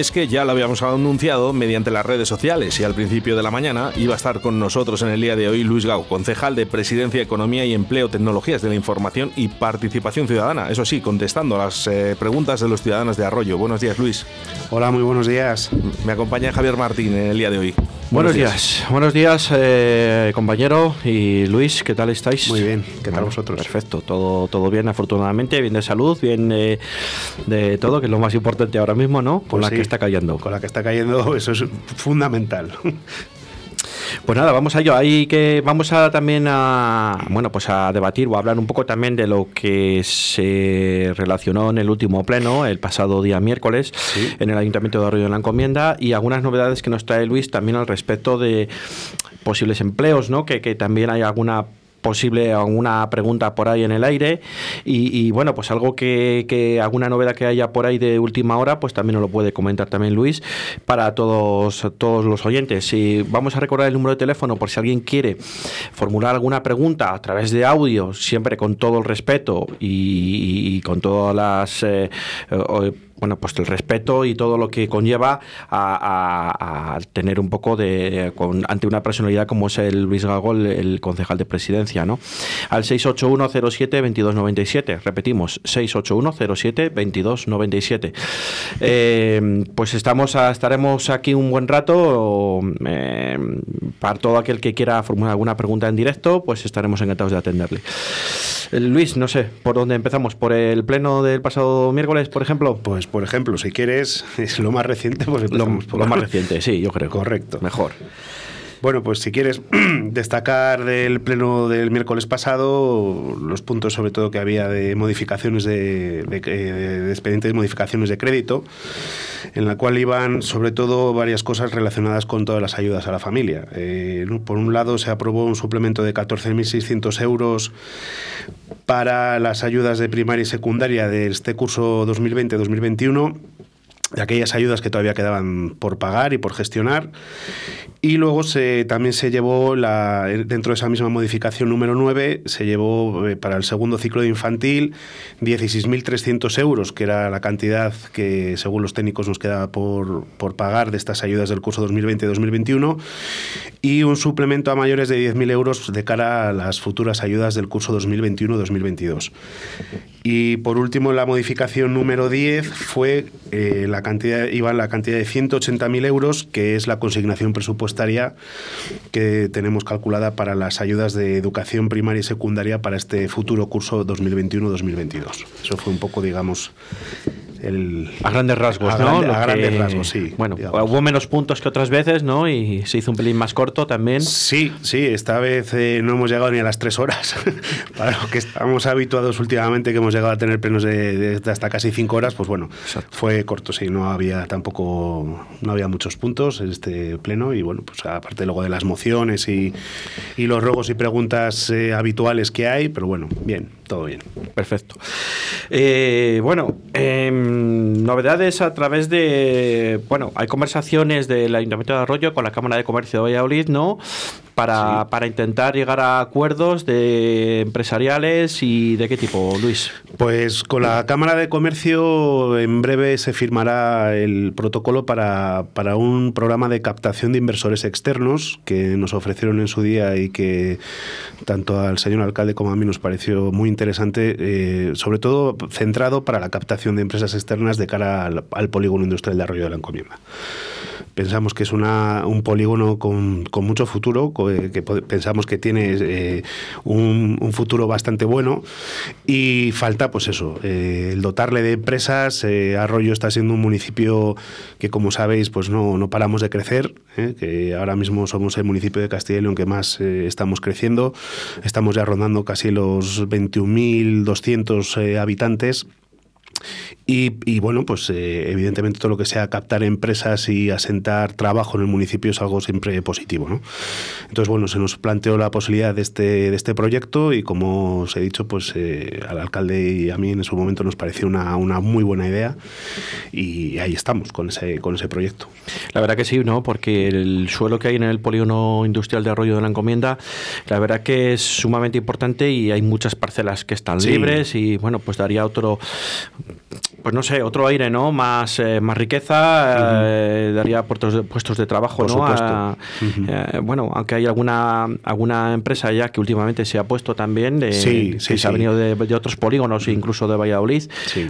es que ya lo habíamos anunciado mediante las redes sociales y al principio de la mañana iba a estar con nosotros en el día de hoy Luis Gau, concejal de Presidencia, Economía y Empleo, Tecnologías de la Información y Participación Ciudadana. Eso sí, contestando a las eh, preguntas de los ciudadanos de Arroyo. Buenos días, Luis. Hola, muy buenos días. Me acompaña Javier Martín en el día de hoy. Buenos, días. buenos días, eh, compañero y Luis, ¿qué tal estáis? Muy bien, ¿qué tal vosotros? Perfecto, todo, todo bien, afortunadamente, bien de salud, bien eh, de todo, que es lo más importante ahora mismo, ¿no? Con Pues la sí, que está cayendo. Con la que está cayendo, eso es fundamental. Pues nada, vamos a ello. Ahí que vamos a también a bueno pues a debatir o a hablar un poco también de lo que se relacionó en el último pleno, el pasado día miércoles, en el Ayuntamiento de Arroyo de la Encomienda, y algunas novedades que nos trae Luis también al respecto de posibles empleos, ¿no? Que, que también hay alguna posible alguna pregunta por ahí en el aire. Y, y bueno pues algo que, que, alguna novedad que haya por ahí de última hora pues también nos lo puede comentar también Luis para todos todos los oyentes. Y vamos a recordar el número de teléfono por si alguien quiere formular alguna pregunta a través de audio siempre con todo el respeto y, y con todas las eh, bueno, pues el respeto y todo lo que conlleva a, tener un poco de, con, ante una personalidad como es el Luis Gago, el, el concejal de presidencia, ¿no? Al 68107-2297, repetimos, 68107-2297. Eh, pues estamos a, estaremos aquí un buen rato, eh, para todo aquel que quiera formular alguna pregunta en directo, pues estaremos encantados de atenderle. Eh, Luis, no sé, ¿por dónde empezamos? ¿Por el pleno del pasado miércoles, por ejemplo? Pues, por ejemplo, si quieres, es lo más reciente, pues lo, por lo más reciente, sí, yo creo. Correcto. Mejor. Bueno, pues si quieres destacar del pleno del miércoles pasado los puntos sobre todo que había de modificaciones de, de, de expedientes de modificaciones de crédito, en la cual iban sobre todo varias cosas relacionadas con todas las ayudas a la familia. Eh, por un lado se aprobó un suplemento de 14.600 euros para las ayudas de primaria y secundaria de este curso 2020-2021 de aquellas ayudas que todavía quedaban por pagar y por gestionar. Y luego se, también se llevó, la, dentro de esa misma modificación número 9, se llevó eh, para el segundo ciclo de infantil 16.300 euros, que era la cantidad que según los técnicos nos quedaba por, por pagar de estas ayudas del curso 2020-2021, y un suplemento a mayores de 10.000 euros de cara a las futuras ayudas del curso 2021-2022. Y por último, la modificación número 10 fue eh, la cantidad, la cantidad de 180.000 euros, que es la consignación presupuestaria que tenemos calculada para las ayudas de educación primaria y secundaria para este futuro curso 2021-2022. Eso fue un poco, digamos, el, a grandes rasgos, a ¿no? Grande, a grandes que, rasgos, sí. Bueno, digamos. hubo menos puntos que otras veces, ¿no? Y se hizo un pelín más corto también. Sí, sí, esta vez eh, no hemos llegado ni a las tres horas. Para lo que estamos habituados últimamente, que hemos llegado a tener plenos de, de hasta casi cinco horas, pues bueno, Exacto. fue corto, sí, no había tampoco, no había muchos puntos en este pleno y bueno, pues aparte luego de las mociones y, y los rogos y preguntas eh, habituales que hay, pero bueno, bien, todo bien. Perfecto. Eh, bueno, eh, novedades a través de. Bueno, hay conversaciones del Ayuntamiento de Arroyo con la Cámara de Comercio de Valladolid, ¿no? Para, sí. para intentar llegar a acuerdos de empresariales y de qué tipo, Luis. Pues con la Cámara de Comercio en breve se firmará el protocolo para, para un programa de captación de inversores externos que nos ofrecieron en su día y que tanto al señor alcalde como a mí nos pareció muy interesante, eh, sobre todo centrado para la captación de empresas externas de cara al, al polígono industrial de Arroyo de la Encomienda. Pensamos que es una, un polígono con, con mucho futuro, que, que, pensamos que tiene eh, un, futuro bastante bueno y falta, pues eso, eh, el dotarle de empresas. Eh, Arroyo está siendo un municipio que, como sabéis, pues no, no paramos de crecer, ¿eh? que ahora mismo somos el municipio de Castilla y que más eh, estamos creciendo. Estamos ya rondando casi los 21.200 habitantes y, y, bueno, pues eh, evidentemente todo lo que sea captar empresas y asentar trabajo en el municipio es algo siempre positivo. ¿no? Entonces, bueno, se nos planteó la posibilidad de este, de este proyecto y como os he dicho, pues eh, al alcalde y a mí en su momento nos pareció una, una muy buena idea. y ahí estamos con ese, con ese proyecto. La verdad que sí, ¿no? Porque el suelo que hay en el polígono industrial de Arroyo de la Encomienda, la verdad que es sumamente importante y hay muchas parcelas que están libres y bueno, pues daría otro pues no sé, otro aire, ¿no? Más, eh, más riqueza, eh, daría puestos de, puestos de trabajo, Por ¿no? supuesto. A- eh, bueno, aunque hay alguna alguna empresa ya que últimamente se ha puesto también, de, Sí, que sí, se ha venido de, de otros polígonos, incluso de Valladolid,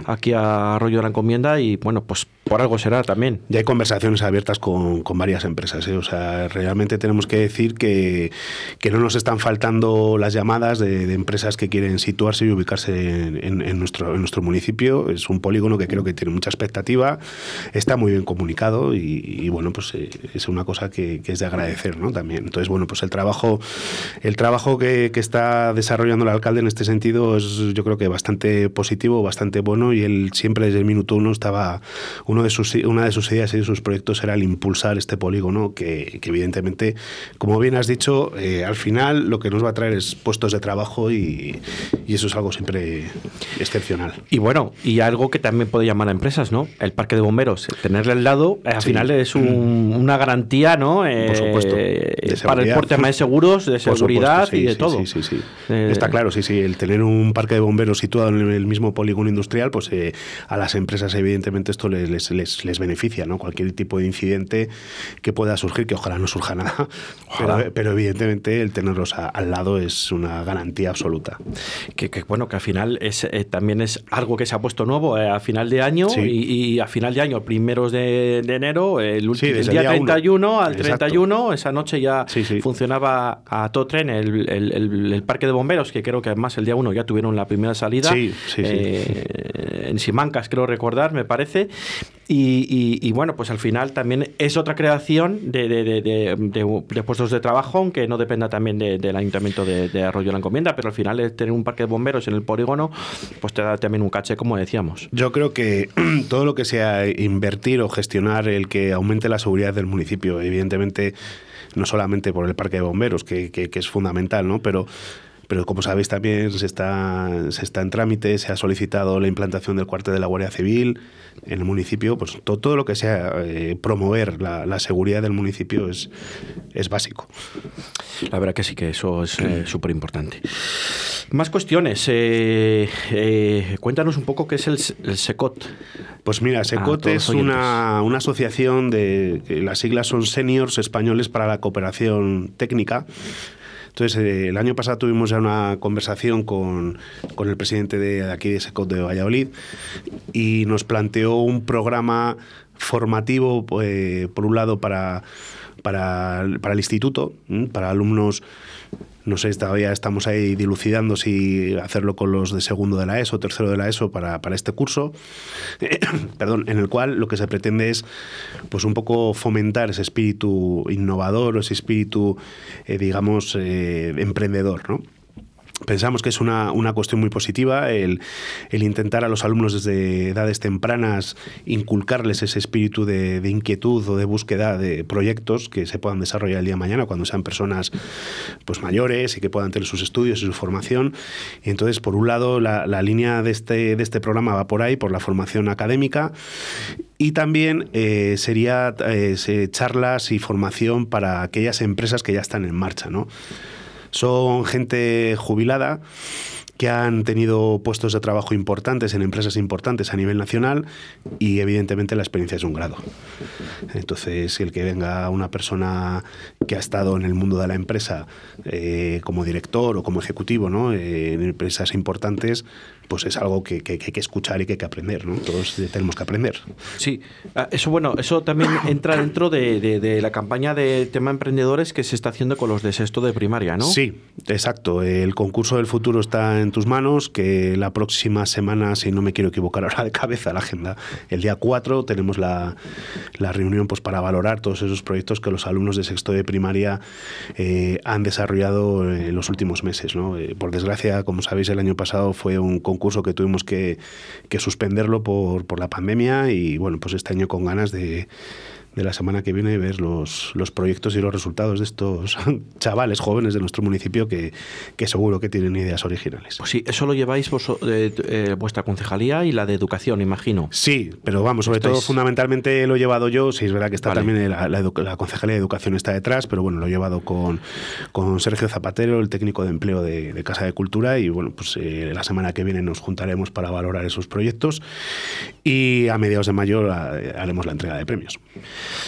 aquí a Arroyo de la Encomienda y bueno, pues por algo será también. Ya hay conversaciones abiertas con, con varias empresas. ¿eh? O sea, realmente tenemos que decir que, que no nos están faltando las llamadas de, de empresas que quieren situarse y ubicarse en, en- en nuestro, en nuestro municipio. Es un polígono que creo que tiene mucha expectativa, está muy bien comunicado y, y, bueno, pues eh, es una cosa que, que es de agradecer ¿no? también. Entonces, bueno, pues el trabajo, el trabajo que, que está desarrollando el alcalde en este sentido es yo creo que bastante positivo, bastante bueno y él siempre desde el minuto uno estaba, uno de sus, una de sus ideas y de sus proyectos era el impulsar este polígono que, que evidentemente, como bien has dicho, eh, al final lo que nos va a traer es puestos de trabajo y, y eso es algo siempre excepcional. Y bueno, y algo que también puede llamar a empresas, ¿no? El parque de bomberos, tenerle al lado, eh, al Sí. final es un- una garantía, ¿no? Eh, Por supuesto, para el tema de seguros, de seguridad supuesto, y sí, de sí, todo. Sí, sí, sí. Eh, Está claro, sí, sí. El tener un parque de bomberos situado en el mismo polígono industrial, pues eh, a las empresas, evidentemente, esto les, les, les, les beneficia, ¿no? Cualquier tipo de incidente que pueda surgir, que ojalá no surja nada. Pero, pero evidentemente el tenerlos a- al lado es una garantía absoluta. Que, que, bueno, que al final es, eh, también es algo que se ha puesto nuevo eh, a final de año Sí. y, y a final de año, primeros de, de enero, el, Sí, el día, día uno. 31 al Exacto. 31, esa noche ya Sí, funcionaba a todo tren el, el- el- el parque de bomberos, que creo que además el día 1 ya tuvieron la primera salida. Eh, en Simancas, creo recordar, me parece. Y, bueno, pues al final también es otra creación de, puestos de trabajo, aunque no dependa también de- del ayuntamiento de, Arroyo la Encomienda, pero al final es tener un parque de bomberos en el polígono, pues te da también un caché, como decíamos. Yo creo que todo lo que sea invertir o gestionar el que aumente la seguridad del municipio, evidentemente, no solamente por el parque de bomberos, que- que es fundamental, ¿no? Pero, pero como sabéis también se está, se está en trámite, se ha solicitado la implantación del cuartel de la Guardia Civil en el municipio, pues to- todo, lo que sea eh, promover la, la seguridad del municipio es, es básico. La verdad que sí, que eso es súper importante. Más cuestiones. eh, eh, cuéntanos un poco qué es el, el SECOT. Pues mira, SECOT es una, una asociación de. las siglas son Seniors Españoles para la Cooperación Técnica. Entonces, eh, el año pasado tuvimos ya una conversación con, con el presidente de, aquí de SECOT de Valladolid y nos planteó un programa formativo, eh, por un lado, para, para, para el instituto, para alumnos no sé, todavía estamos ahí dilucidando si hacerlo con los de segundo de la ESO, tercero de la ESO para, para este curso, perdón, en el cual lo que se pretende es pues un poco fomentar ese espíritu innovador ese espíritu, eh, digamos, eh, emprendedor, ¿no? Pensamos que es una, una cuestión muy positiva el, el, intentar a los alumnos desde edades tempranas inculcarles ese espíritu de, inquietud o de búsqueda de proyectos que se puedan desarrollar el día de mañana cuando sean personas pues, mayores y que puedan tener sus estudios y su formación. Y entonces, por un lado, la, la línea de este, de este programa va por ahí, por la formación académica, y también eh, sería eh, charlas y formación para aquellas empresas que ya están en marcha, ¿no? Son gente jubilada que han tenido puestos de trabajo importantes en empresas importantes a nivel nacional y evidentemente la experiencia es un grado. Entonces, el que venga una persona que ha estado en el mundo de la empresa eh, como director o como ejecutivo ¿no? eh, en empresas importantes, pues es algo que, que, que, hay que escuchar y que hay que aprender, ¿no? Todos tenemos que aprender. Sí, ah, eso bueno, eso también entra dentro de, de, de, la campaña de tema emprendedores que se está haciendo con los de sexto de primaria, ¿no? Sí, exacto. El concurso del futuro está en tus manos, que la próxima semana, si no me quiero equivocar ahora de cabeza la agenda, el día 4 tenemos la, la reunión pues, para valorar todos esos proyectos que los alumnos de sexto de primaria eh, han desarrollado en los últimos meses. ¿no? Eh, por desgracia, como sabéis, el año pasado fue un concurso concurso que tuvimos que, que suspenderlo por, por, la pandemia y bueno, pues este año con ganas de, de la semana que viene ver los, los proyectos y los resultados de estos chavales jóvenes de nuestro municipio que, que seguro que tienen ideas originales. Pues sí, eso lo lleváis vos, eh, eh, vuestra concejalía y la de educación, imagino. Sí, pero vamos, sobre todo fundamentalmente lo he llevado yo, sí es verdad que está también la, la, concejalía de educación está detrás, pero bueno, lo he llevado con, con Sergio Zapatero, el técnico de empleo de, Casa de Cultura, y bueno, pues eh, la semana que viene nos juntaremos para valorar esos proyectos y a mediados de mayo haremos la entrega de premios.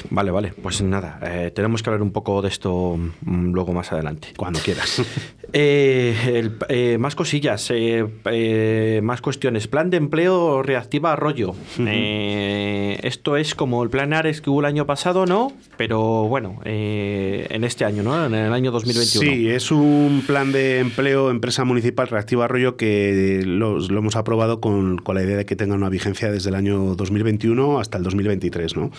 Vale, vale. Pues nada, eh, tenemos que hablar un poco de esto mm, luego más adelante. Cuando quieras. Eh, eh, más cosillas, más cuestiones. Plan de empleo reactiva Arroyo. esto es como el plan Ares que hubo el año pasado, ¿no? Pero bueno, en este año, ¿no? En el año 2021. Sí, es un plan de empleo empresa municipal reactiva Arroyo que lo, hemos aprobado con, con, la idea de que tenga una vigencia desde el año 2021 hasta el 2023, ¿no?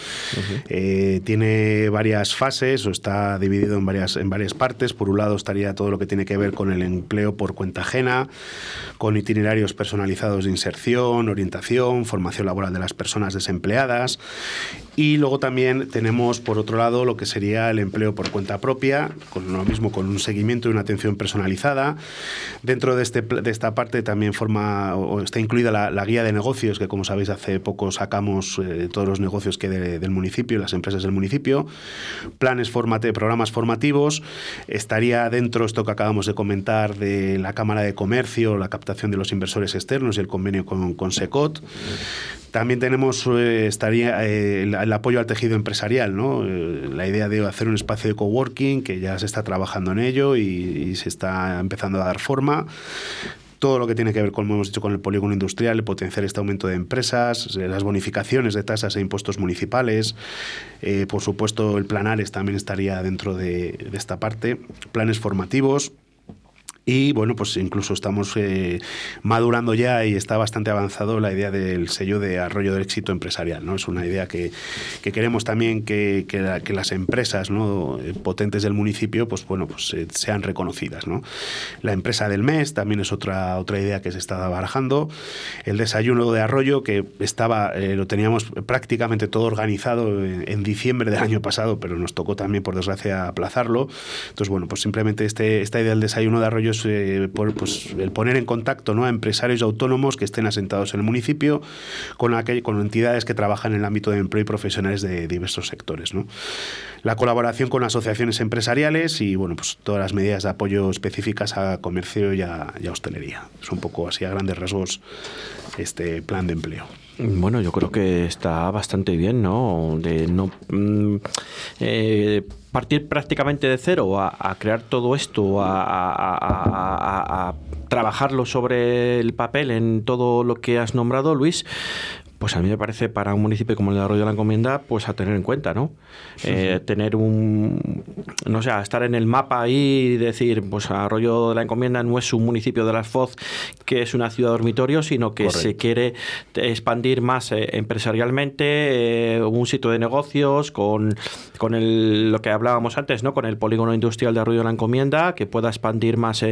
Eh, tiene varias fases o está dividido en varias, en varias partes. Por un lado estaría todo lo que tiene que ver con el empleo por cuenta ajena, con itinerarios personalizados de inserción, orientación, formación laboral de las personas desempleadas. Y luego también tenemos, por otro lado, lo que sería el empleo por cuenta propia, con lo mismo, con un seguimiento y una atención personalizada. Dentro de, este, de esta parte también forma o está incluida la, guía de negocios, que como sabéis hace poco sacamos eh, todos los negocios que del municipio, las empresas del municipio. Planes formate, programas formativos. Estaría dentro esto que acabamos de comentar de la Cámara de Comercio, la captación de los inversores externos y el convenio con, con SECOT. También tenemos eh, estaría eh, el, apoyo al tejido empresarial, ¿no? Eh, la idea de hacer un espacio de coworking, que ya se está trabajando en ello y, se está empezando a dar forma todo lo que tiene que ver, como hemos dicho, con el polígono industrial, potenciar este aumento de empresas, las bonificaciones de tasas e impuestos municipales. por supuesto, el Planares también estaría dentro de, de esta parte. Planes formativos, y bueno, pues incluso estamos eh, madurando ya y está bastante avanzado la idea del sello de arroyo del éxito empresarial. ¿no? Es una idea que, que queremos también que, que, las empresas ¿no? Eh, potentes del municipio pues, bueno, pues, eh, sean reconocidas. ¿no? La empresa del mes también es otra, otra idea que se está barajando. El desayuno de arroyo, que estaba, lo teníamos prácticamente todo organizado en, en, diciembre del año pasado, pero nos tocó también, por desgracia, aplazarlo. Entonces, bueno, pues simplemente este, esta idea del desayuno de arroyo eh, pues, el poner en contacto a empresarios autónomos que estén asentados en el municipio con, con entidades que trabajan en el ámbito de empleo y profesionales de diversos sectores. La colaboración con asociaciones empresariales y bueno, pues todas las medidas de apoyo específicas a comercio y a, hostelería. Es un poco así a grandes rasgos este plan de empleo. Bueno, yo creo que está bastante bien, ¿no? De no mm, eh, partir prácticamente de cero a, crear todo esto, a, trabajarlo sobre el papel en todo lo que has nombrado, Luis, pues a mí me parece para un municipio como el de Arroyo de la Encomienda, pues a tener en cuenta, ¿no? Eh, tener un, no sé, estar en el mapa ahí y decir, pues Arroyo de la Encomienda no es un municipio de las Foz que es una ciudad dormitorio, sino que se quiere expandir más eh, empresarialmente, eh, un sitio de negocios con, con el, lo que hablábamos antes, ¿no? Con el polígono industrial de Arroyo de la Encomienda, que pueda expandir más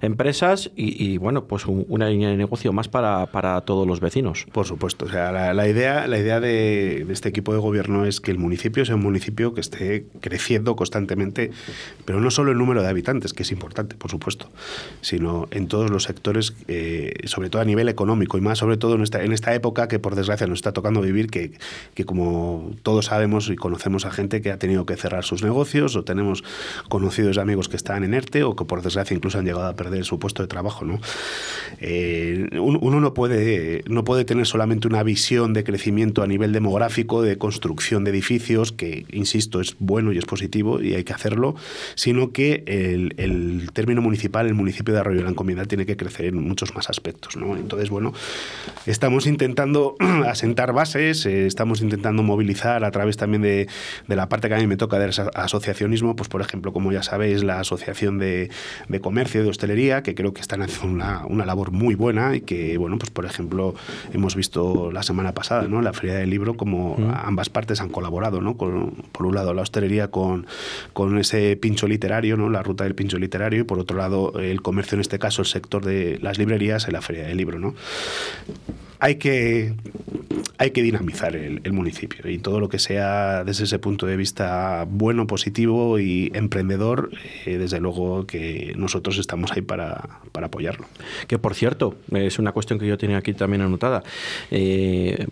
empresas y, bueno, pues una línea de negocio más para, para todos los vecinos. Por supuesto, o sea, la, idea, la idea de, este equipo de gobierno es que el municipio sea un municipio que esté creciendo constantemente, pero no solo el número de habitantes, que es importante, por supuesto, sino en todos los sectores, eh, sobre todo a nivel económico y más sobre todo en esta, en esta época que por desgracia nos está tocando vivir, que, que como todos sabemos y conocemos a gente que ha tenido que cerrar sus negocios o tenemos conocidos amigos que están en ERTE o que por desgracia incluso han llegado a perder su puesto de trabajo. ¿no? Eh, uno no puede, no puede tener solamente una visión de crecimiento a nivel demográfico, de construcción de edificios, que, insisto, es bueno y es positivo y hay que hacerlo, sino que el, término municipal, el municipio de Arroyo de la Encomienda, tiene que crecer en muchos más aspectos. ¿no? Entonces, bueno, estamos intentando asentar bases, eh, estamos intentando movilizar a través también de, de, la parte que a mí me toca del asociacionismo, pues por ejemplo, como ya sabéis, la Asociación de, de Comercio, de Hostelería, que creo que están haciendo una, una labor muy buena y que, bueno, pues por ejemplo, hemos visto las semana pasada, ¿no? La Feria del Libro, como ambas partes han colaborado, ¿no? Con, por un lado la hostelería con, con ese pincho literario, ¿no? La ruta del pincho literario y por otro lado el comercio, en este caso el sector de las librerías en la Feria del Libro, ¿no? Hay que hay que dinamizar el, municipio y todo lo que sea desde ese punto de vista bueno, positivo y emprendedor, eh, desde luego que nosotros estamos ahí para, para, apoyarlo. Que por cierto, es una cuestión que yo tenía aquí también anotada. Eh,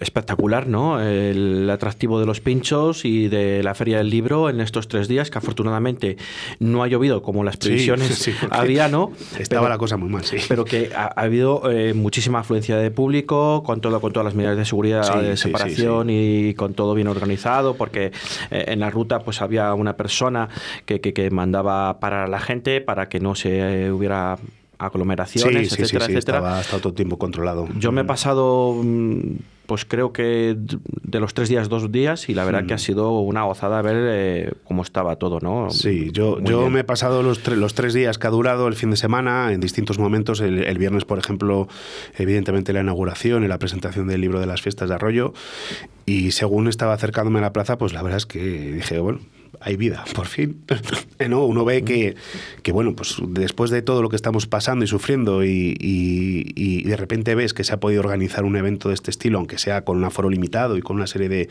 espectacular, ¿no? El atractivo de los pinchos y de la Feria del Libro en estos tres días, que afortunadamente no ha llovido como las previsiones había, ¿no? Estaba la cosa muy mal, sí. Pero que ha, habido eh, muchísima afluencia de público con todo, con todas las medidas de seguridad de separación y con todo bien organizado, porque eh, en la ruta pues había una persona que, que, mandaba parar a la gente para que no se hubiera aglomeraciones, etcétera, etcétera. Estaba, estaba todo el tiempo controlado. Yo me he pasado mm, pues creo que de los tres días, dos días, y la verdad que ha sido una gozada ver eh, cómo estaba todo, ¿no? Sí, yo, yo me he pasado los, los tres días que ha durado el fin de semana en distintos momentos. El, viernes, por ejemplo, evidentemente la inauguración y la presentación del libro de las fiestas de Arroyo. Y según estaba acercándome a la plaza, pues la verdad es que dije, bueno, hay vida, por fin. No, uno ve que, que, bueno, pues después de todo lo que estamos pasando y sufriendo y, y, de repente ves que se ha podido organizar un evento de este estilo, aunque sea con un aforo limitado y con una serie de,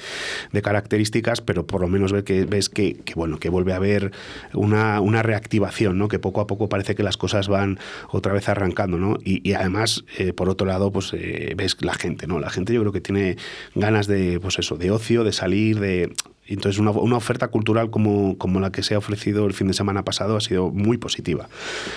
de características, pero por lo menos ves que, ves que, que, bueno, que vuelve a haber una, una, reactivación, ¿no? que poco a poco parece que las cosas van otra vez arrancando. ¿no? Y, además, eh, por otro lado, pues eh, ves la gente, ¿no? la gente yo creo que tiene ganas de, pues eso, de ocio, de salir, de entonces una, una, oferta cultural como, como, la que se ha ofrecido el fin de semana pasado ha sido muy positiva.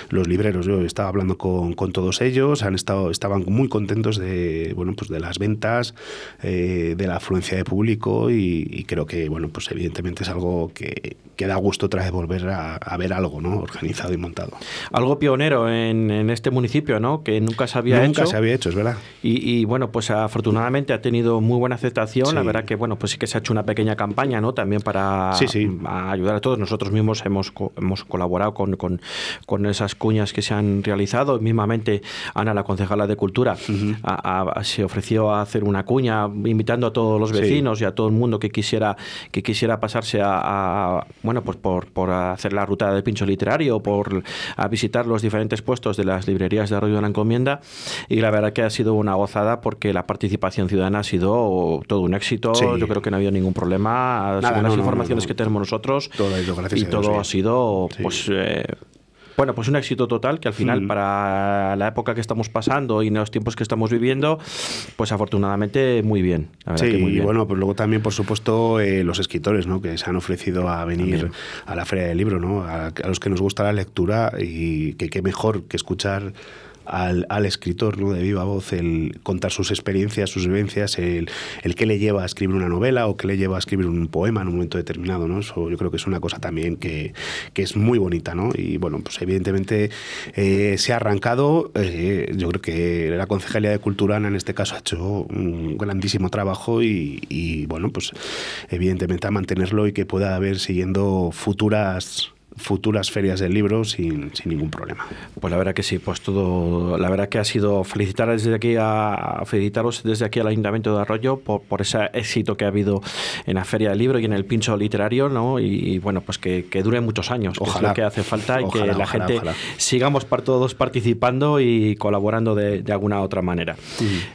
Los libreros, yo estaba hablando con, con todos ellos, han estado, estaban muy contentos de, bueno, pues de las ventas, eh, de la afluencia de público y, creo que bueno, pues evidentemente es algo que, que da gusto otra vez volver a, a, ver algo ¿no? organizado y montado. Algo pionero en, en este municipio, ¿no? que nunca se había hecho. Nunca se había hecho, es verdad. Y, y, bueno, pues afortunadamente ha tenido muy buena aceptación. La verdad que bueno, pues sí que se ha hecho una pequeña campaña también para ayudar a todos. Nosotros mismos hemos, hemos colaborado con, con, esas cuñas que se han realizado. Mismamente, Ana, la concejala de Cultura, se ofreció a hacer una cuña invitando a todos los vecinos y a todo el mundo que quisiera, que quisiera pasarse a, bueno, pues por, por, hacer la ruta del pincho literario, por a visitar los diferentes puestos de las librerías de Arroyo de la Encomienda. Y la verdad que ha sido una gozada porque la participación ciudadana ha sido todo un éxito. Yo creo que no ha habido ningún problema las informaciones que tenemos nosotros. y todo ha sido, pues. Eh, bueno, pues un éxito total que al final, mm. para la época que estamos pasando y en los tiempos que estamos viviendo, pues afortunadamente muy bien. sí, y bueno, pues luego también, por supuesto, eh, los escritores ¿no? que se han ofrecido a venir a la Feria del Libro, ¿no? a, a, los que nos gusta la lectura y que qué mejor que escuchar al, al, escritor ¿no? de viva voz el contar sus experiencias, sus vivencias, el, el qué le lleva a escribir una novela o qué le lleva a escribir un poema en un momento determinado. ¿no? Eso yo creo que es una cosa también que, que es muy bonita. ¿no? Y bueno, pues evidentemente eh, se ha arrancado. Eh, yo creo que la Concejalía de Cultura en este caso ha hecho un grandísimo trabajo y, y bueno, pues evidentemente a mantenerlo y que pueda haber siguiendo futuras futuras ferias del libro sin, sin, ningún problema. Pues la verdad que sí, pues todo, la verdad que ha sido felicitar desde aquí a, felicitaros desde aquí al Ayuntamiento de Arroyo por, por ese éxito que ha habido en la Feria del Libro y en el pincho literario, ¿no? Y, bueno, pues que, que, dure muchos años, ojalá, que es lo que hace falta y que la gente sigamos para todos participando y colaborando de, de alguna otra manera.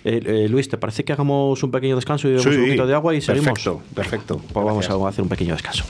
Eh, eh, Luis, ¿te parece que hagamos un pequeño descanso y bebemos un poquito de agua y seguimos? Perfecto, perfecto. Pues vamos a hacer un pequeño descanso.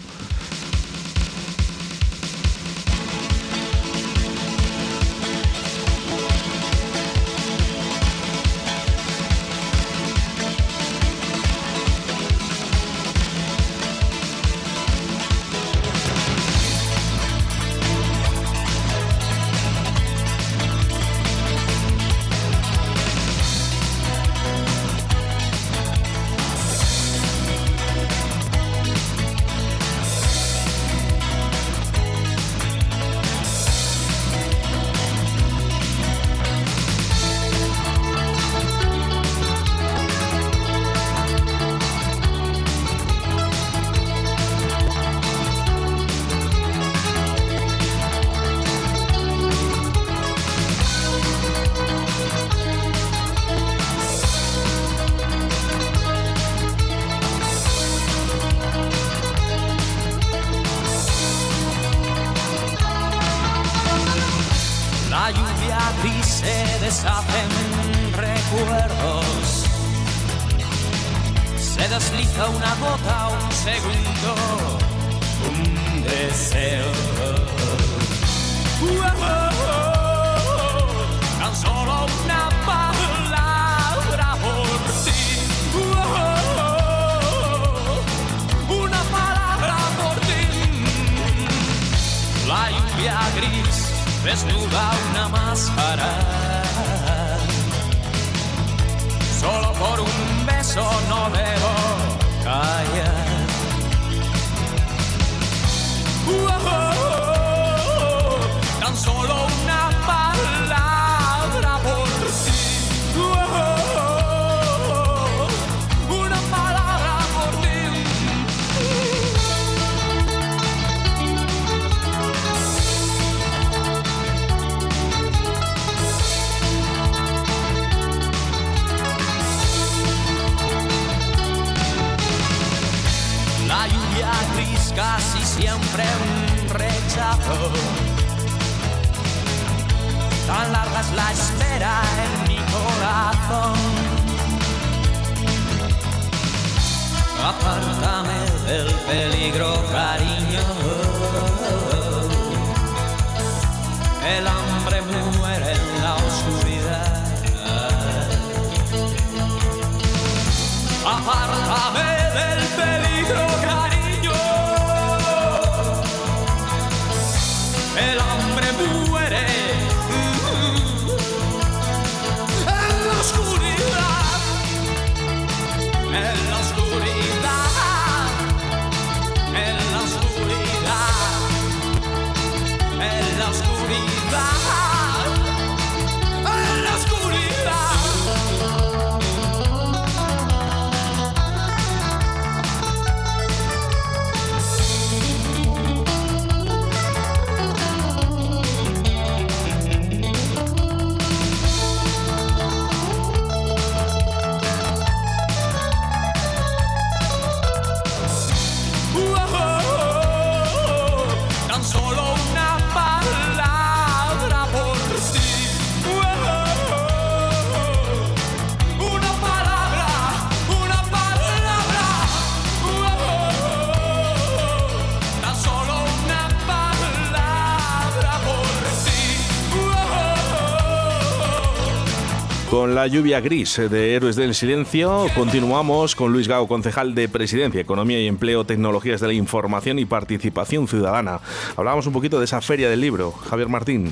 Con la lluvia gris de Héroes del Silencio, continuamos con Luis Gao, concejal de Presidencia, Economía y Empleo, Tecnologías de la Información y Participación Ciudadana. Hablábamos un poquito de esa feria del libro. Javier Martín.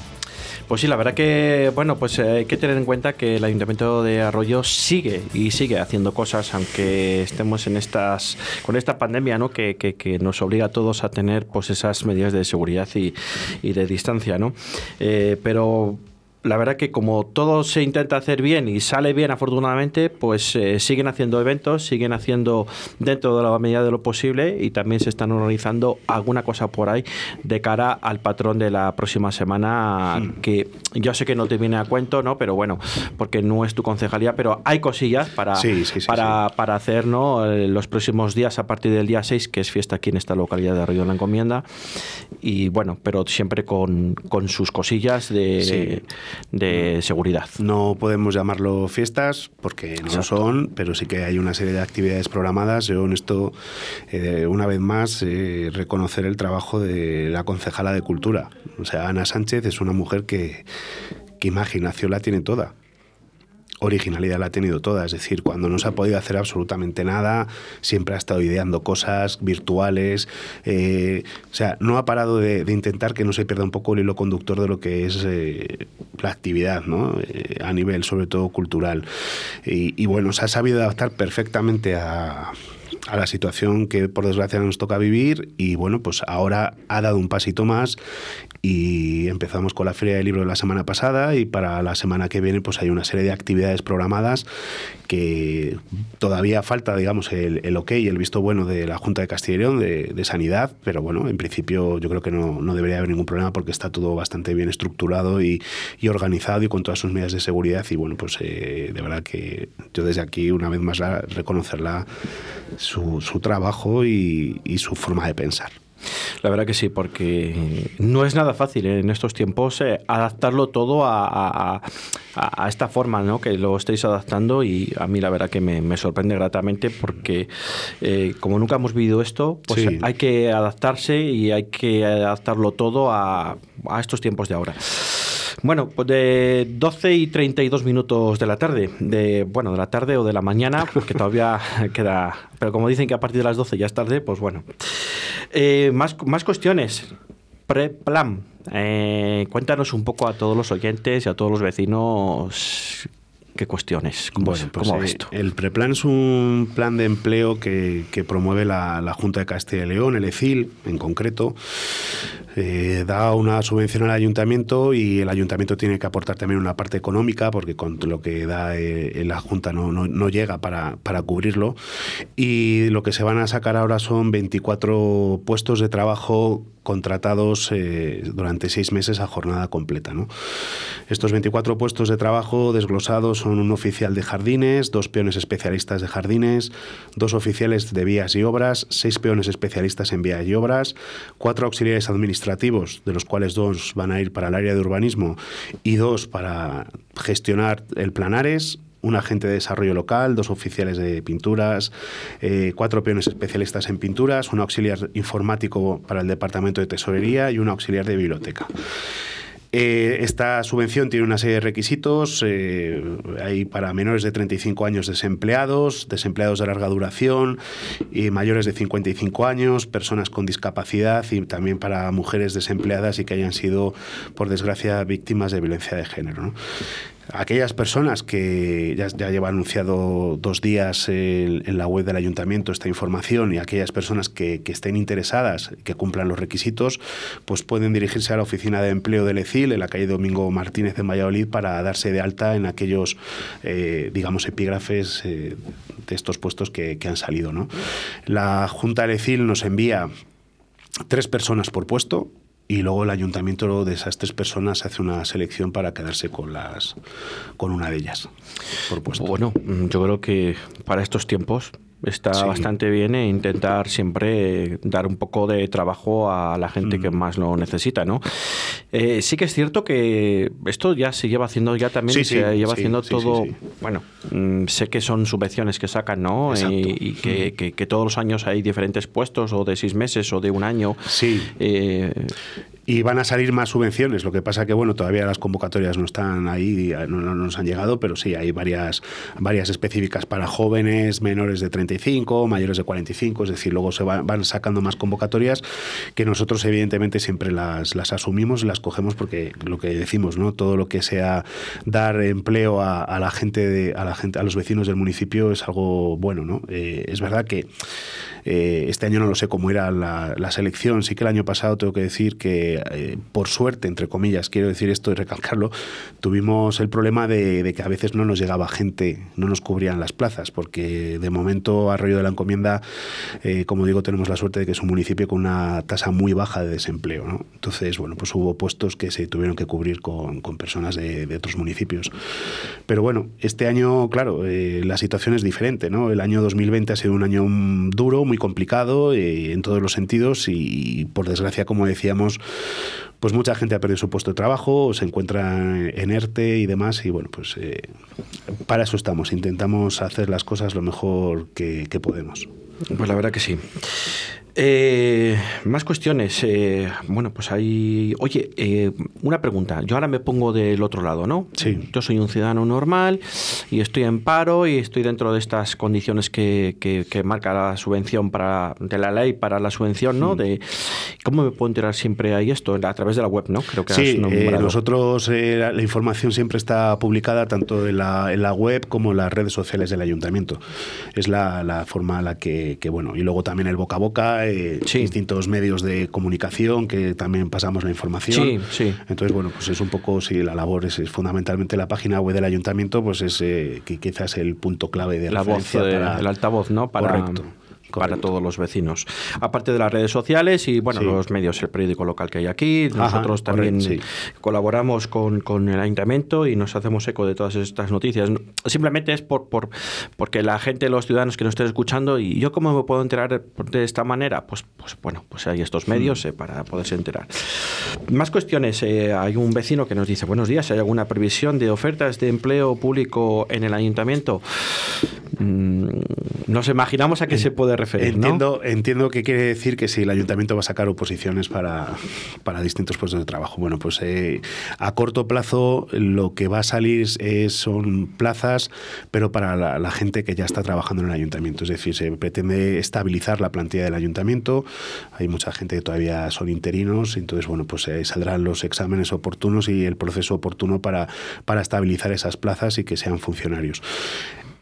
Pues sí, la verdad que, bueno, pues eh, hay que tener en cuenta que el Ayuntamiento de Arroyo sigue y sigue haciendo cosas, aunque estemos en estas, con esta pandemia, ¿no? Que, que- nos obliga a todos a tener, pues, esas medidas de seguridad y, y de distancia, ¿no? Eh, pero la verdad que como todo se intenta hacer bien y sale bien afortunadamente, pues eh, siguen haciendo eventos, siguen haciendo dentro de la medida de lo posible y también se están organizando alguna cosa por ahí de cara al patrón de la próxima semana que yo sé que no te viene a cuento, ¿no? Pero bueno, porque no es tu concejalía, pero hay cosillas para, Sí, sí, sí, para, para hacer, ¿no? Eh, Los próximos días a partir del día 6, que es fiesta aquí en esta localidad de Río de la Encomienda. Y bueno, pero siempre con, con sus cosillas de. De seguridad. No podemos llamarlo fiestas porque no lo son, pero sí que hay una serie de actividades programadas. Yo en esto, eh, una vez más, eh, reconocer el trabajo de la concejala de Cultura. O sea, Ana Sánchez es una mujer que, que imaginación la tiene toda. Originalidad la ha tenido toda, es decir, cuando no se ha podido hacer absolutamente nada, siempre ha estado ideando cosas virtuales, eh, o sea, no ha parado de, intentar que no se pierda un poco el hilo conductor de lo que es eh, la actividad, ¿no? Eh, a nivel sobre todo cultural. Y bueno, se ha sabido adaptar perfectamente a, a la situación que por desgracia nos toca vivir y bueno, pues ahora ha dado un pasito más y empezamos con la Feria del Libro la semana pasada y para la semana que viene pues hay una serie de actividades programadas que todavía falta, digamos, el, el ok y el visto bueno de la Junta de Castilla y León de, de Sanidad, pero bueno, en principio yo creo que no, no debería haber ningún problema porque está todo bastante bien estructurado y, y organizado y con todas sus medidas de seguridad y bueno, pues eh, de verdad que yo desde aquí una vez más la, reconocerla su, su trabajo y, y su forma de pensar. La verdad que sí, porque no es nada fácil ¿eh? en estos tiempos eh, adaptarlo todo a, a- a- a esta forma ¿no? que lo estáis adaptando y a mí la verdad que me, me sorprende gratamente porque eh, como nunca hemos vivido esto, pues Sí. hay que adaptarse y hay que adaptarlo todo a estos tiempos de ahora. Bueno, pues de 12 y 32 minutos de la tarde, de bueno, de la tarde o de la mañana, porque todavía queda, pero como dicen que a partir de las 12 ya es tarde, pues bueno. Eh, más, más cuestiones. Preplan. Eh, cuéntanos un poco a todos los oyentes y a todos los vecinos qué cuestiones, cómo, Bueno, es- pues, cómo eh, esto. el preplan es un plan de empleo que, que promueve la, la Junta de Castilla y León, el ECIL en concreto. Eh, da una subvención al ayuntamiento y el ayuntamiento tiene que aportar también una parte económica porque con lo que da eh, la Junta no, no- no llega para, para cubrirlo. Y lo que se van a sacar ahora son 24 puestos de trabajo contratados eh, durante seis meses a jornada completa. ¿no? Estos 24 puestos de trabajo desglosados son un oficial de jardines, dos peones especialistas de jardines, dos oficiales de vías y obras, seis peones especialistas en vías y obras, cuatro auxiliares administrativos, de los cuales dos van a ir para el área de urbanismo y dos para gestionar el planares, un agente de desarrollo local, dos oficiales de pinturas, eh, cuatro peones especialistas en pinturas, un auxiliar informático para el departamento de tesorería y un auxiliar de biblioteca. Eh, esta subvención tiene una serie de requisitos. eh, hay para menores de 35 años desempleados, desempleados de larga duración, y mayores de 55 años, personas con discapacidad y también para mujeres desempleadas y que hayan sido, por desgracia, víctimas de violencia de género. Aquellas personas que ya, lleva anunciado dos días en, la web del ayuntamiento esta información y aquellas personas que, estén interesadas, que cumplan los requisitos, pues pueden dirigirse a la oficina de empleo del ECIL en la calle Domingo Martínez en Valladolid para darse de alta en aquellos, eh, digamos, epígrafes eh, de estos puestos que, que han salido. ¿no? La Junta del ECIL nos envía tres personas por puesto y luego el ayuntamiento de esas tres personas hace una selección para quedarse con las con una de ellas por. Bueno, yo creo que para estos tiempos está Sí. bastante bien e intentar siempre eh, dar un poco de trabajo a la gente Mm. que más lo necesita, ¿no? Eh, sí que es cierto que esto ya se lleva haciendo ya también, Sí, se sí, lleva haciendo todo, bueno, mm, sé que son subvenciones que sacan, ¿no? Exacto. Y, y que, que- que todos los años hay diferentes puestos o de seis meses o de un año. Sí. Eh, Y van a salir más subvenciones, lo que pasa que bueno, todavía las convocatorias no están ahí, no, no nos han llegado, pero sí, hay varias, varias específicas para jóvenes, menores de 35, mayores de 45, es decir, luego se va- van sacando más convocatorias que nosotros evidentemente siempre las, las asumimos las cogemos porque lo que decimos, ¿no? Todo lo que sea dar empleo a, la gente, de, a la gente, a los vecinos del municipio es algo bueno, ¿no? Eh, es verdad que eh, este año no lo sé cómo era la, la selección. Sí que el año pasado tengo que decir que, eh, por suerte, entre comillas, quiero decir esto y recalcarlo, tuvimos el problema de que a veces no nos llegaba gente, no nos cubrían las plazas, porque de momento Arroyo de la Encomienda, eh, como digo, tenemos la suerte de que es un municipio con una tasa muy baja de desempleo. Entonces, bueno, pues hubo puestos que se tuvieron que cubrir con, personas de, de otros municipios. Pero bueno, este año, claro, eh, la situación es diferente. ¿no? El año 2020 ha sido un año duro, muy complicado eh, en todos los sentidos y, por desgracia, como decíamos, pues mucha gente ha perdido su puesto de trabajo, se encuentra en ERTE y demás y bueno, pues eh, para eso estamos, intentamos hacer las cosas lo mejor que, que podemos. Pues la verdad que sí. Eh, más cuestiones. Eh, bueno, pues hay. Oye, eh, una pregunta. Yo ahora me pongo del otro lado, ¿no? Sí. Yo soy un ciudadano normal y estoy en paro y estoy dentro de estas condiciones que, que- que marca la subvención para de la ley para la subvención, ¿no? De cómo me puedo enterar siempre ahí esto a través de la web, ¿no? Creo que Sí, has eh, nosotros eh, la, la información siempre está publicada tanto en la, en la web como en las redes sociales del ayuntamiento. Es la, la forma en la que, que, bueno, y luego también el boca a boca, eh, Sí. distintos medios de comunicación que también pasamos la información. Sí, sí. Entonces, bueno, pues es un poco, sí, la labor es, es fundamentalmente la página web del ayuntamiento, pues es eh, quizás el punto clave de la voz, referencia de- para- el altavoz, ¿no? Para, Correcto. Para todos los vecinos. Aparte de las redes sociales y bueno, los medios, el periódico local que hay aquí, nosotros también colaboramos con, con, el ayuntamiento y nos hacemos eco de todas estas noticias. Simplemente es por, por porque la gente, los ciudadanos que nos estén escuchando, y yo cómo me puedo enterar de esta manera, pues, pues bueno, pues hay estos medios mm. eh, para poderse enterar. Más cuestiones. Eh, hay un vecino que nos dice, buenos días, ¿hay alguna previsión de ofertas de empleo público en el ayuntamiento? Mm, nos imaginamos a qué se puede referir. Entiendo, entiendo que quiere decir que si el ayuntamiento va a sacar oposiciones para, para distintos puestos de trabajo. Bueno, pues eh, a corto plazo lo que va a salir es, son plazas, pero para la, gente que ya está trabajando en el ayuntamiento. Es decir, se pretende estabilizar la plantilla del ayuntamiento. Hay mucha gente que todavía son interinos, entonces, bueno, pues eh, saldrán los exámenes oportunos y el proceso oportuno para, para estabilizar esas plazas y que sean funcionarios.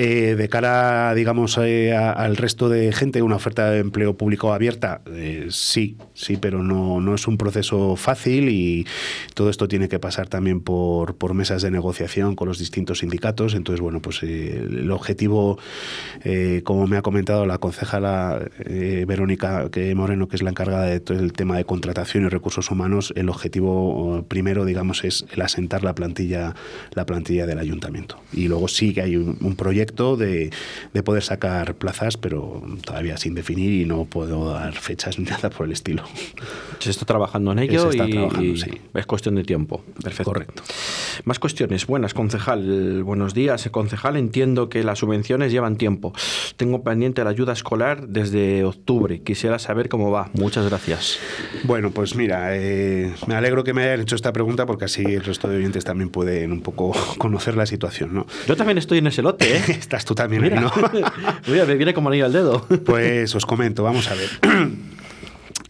Eh, de cara, digamos, eh, al resto de gente, una oferta de empleo público abierta, eh, sí, sí, pero no, no es un proceso fácil y todo esto tiene que pasar también por, por mesas de negociación con los distintos sindicatos. Entonces, bueno, pues el objetivo, como me ha comentado la concejala Verónica que Moreno, que es la encargada de todo el tema de contratación y recursos humanos, el objetivo primero, digamos, es el asentar la plantilla, la plantilla del ayuntamiento. Y luego sí que hay un proyecto de, poder sacar plazas, pero todavía sin definir y no puedo dar fechas ni nada por el estilo. Se está trabajando en ello y, es cuestión de tiempo. Perfecto. Correcto. Más cuestiones. Buenas, concejal. Buenos días, concejal. Entiendo que las subvenciones llevan tiempo. Tengo pendiente la ayuda escolar desde octubre. Quisiera saber cómo va. Muchas gracias. Bueno, pues mira, eh, me alegro que me hayan hecho esta pregunta porque así el resto de oyentes también pueden un poco conocer la situación. ¿no? Yo también estoy en ese lote, ¿eh? Estás tú también Mira. ¿no? Mira, me viene como anillo al dedo. Pues os comento, vamos a ver.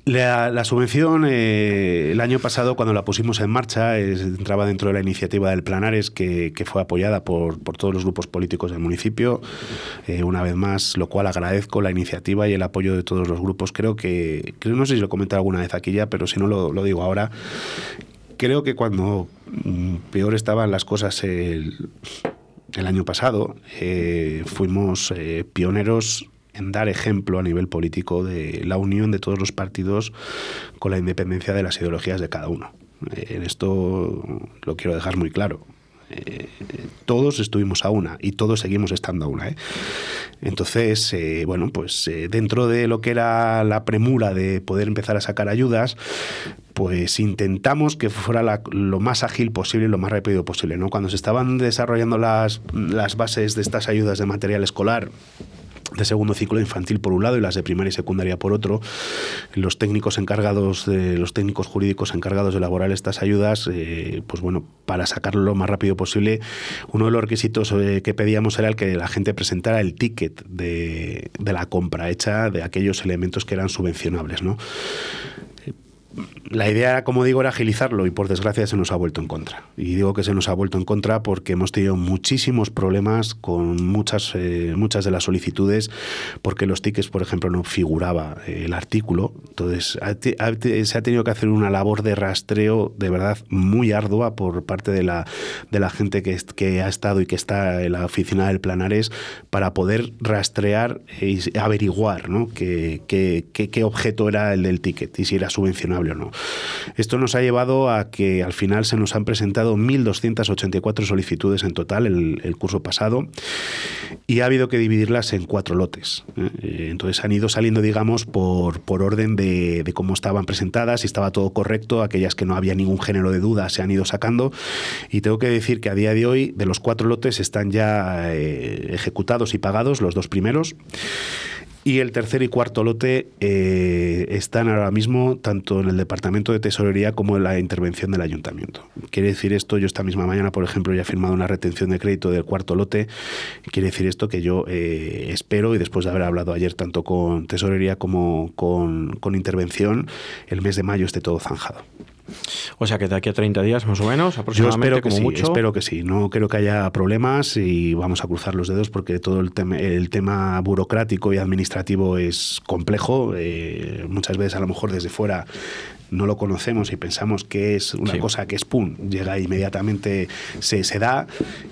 La, subvención, eh, el año pasado, cuando la pusimos en marcha, entraba dentro de la iniciativa del Planares, que, fue apoyada por, todos los grupos políticos del municipio. Eh, una vez más, lo cual agradezco la iniciativa y el apoyo de todos los grupos. Creo que, creo, no sé si lo he comentado alguna vez aquí ya, pero si no lo, lo digo ahora. Creo que cuando mm, peor estaban las cosas el, el año pasado eh, fuimos eh, pioneros en dar ejemplo a nivel político de la unión de todos los partidos con la independencia de las ideologías de cada uno. Eh, en esto lo quiero dejar muy claro. Todos estuvimos a una y todos seguimos estando a una. Entonces, bueno, pues dentro de lo que era la premura de poder empezar a sacar ayudas, pues intentamos que fuera lo más ágil posible, lo más rápido posible. ¿no? Cuando se estaban desarrollando las, las bases de estas ayudas de material escolar, de segundo ciclo infantil por un lado y las de primaria y secundaria por otro. Los técnicos encargados, los técnicos jurídicos encargados de elaborar estas ayudas, eh, pues bueno, para sacarlo lo más rápido posible, uno de los requisitos eh, que pedíamos era el que la gente presentara el ticket de, de la compra hecha de aquellos elementos que eran subvencionables, ¿no? La idea, como digo, era agilizarlo y por desgracia se nos ha vuelto en contra. Y digo que se nos ha vuelto en contra porque hemos tenido muchísimos problemas con muchas, eh, muchas de las solicitudes porque los tickets, por ejemplo, no figuraba eh, el artículo. Entonces, se ha tenido que hacer una labor de rastreo de verdad muy ardua por parte de la, de la gente que, que ha estado y que está en la oficina del Planares para poder rastrear y averiguar ¿no? qué, qué, qué objeto era el del ticket y si era subvencionable Esto nos ha llevado a que al final se nos han presentado 1.284 solicitudes en total el, curso pasado y ha habido que dividirlas en cuatro lotes. ¿eh? Entonces han ido saliendo, digamos, por, por orden de, cómo estaban presentadas, si estaba todo correcto, aquellas que no había ningún género de duda se han ido sacando y tengo que decir que a día de hoy de los cuatro lotes están ya eh, ejecutados y pagados los dos primeros. Y el tercer y cuarto lote eh, están ahora mismo tanto en el Departamento de Tesorería como en la intervención del Ayuntamiento. Quiere decir esto, yo esta misma mañana, por ejemplo, ya he firmado una retención de crédito del cuarto lote. Quiere decir esto que yo eh, espero, y después de haber hablado ayer tanto con Tesorería como con, con Intervención, el mes de mayo esté todo zanjado. O sea que de aquí a 30 días más o menos, Yo aproximadamente, espero que como sí, mucho. espero que sí. No creo que haya problemas y vamos a cruzar los dedos porque todo el, tema el tema burocrático y administrativo es complejo. Eh, muchas veces a lo mejor desde fuera no lo conocemos y pensamos que es una Sí. cosa que es pum, llega inmediatamente, se, se da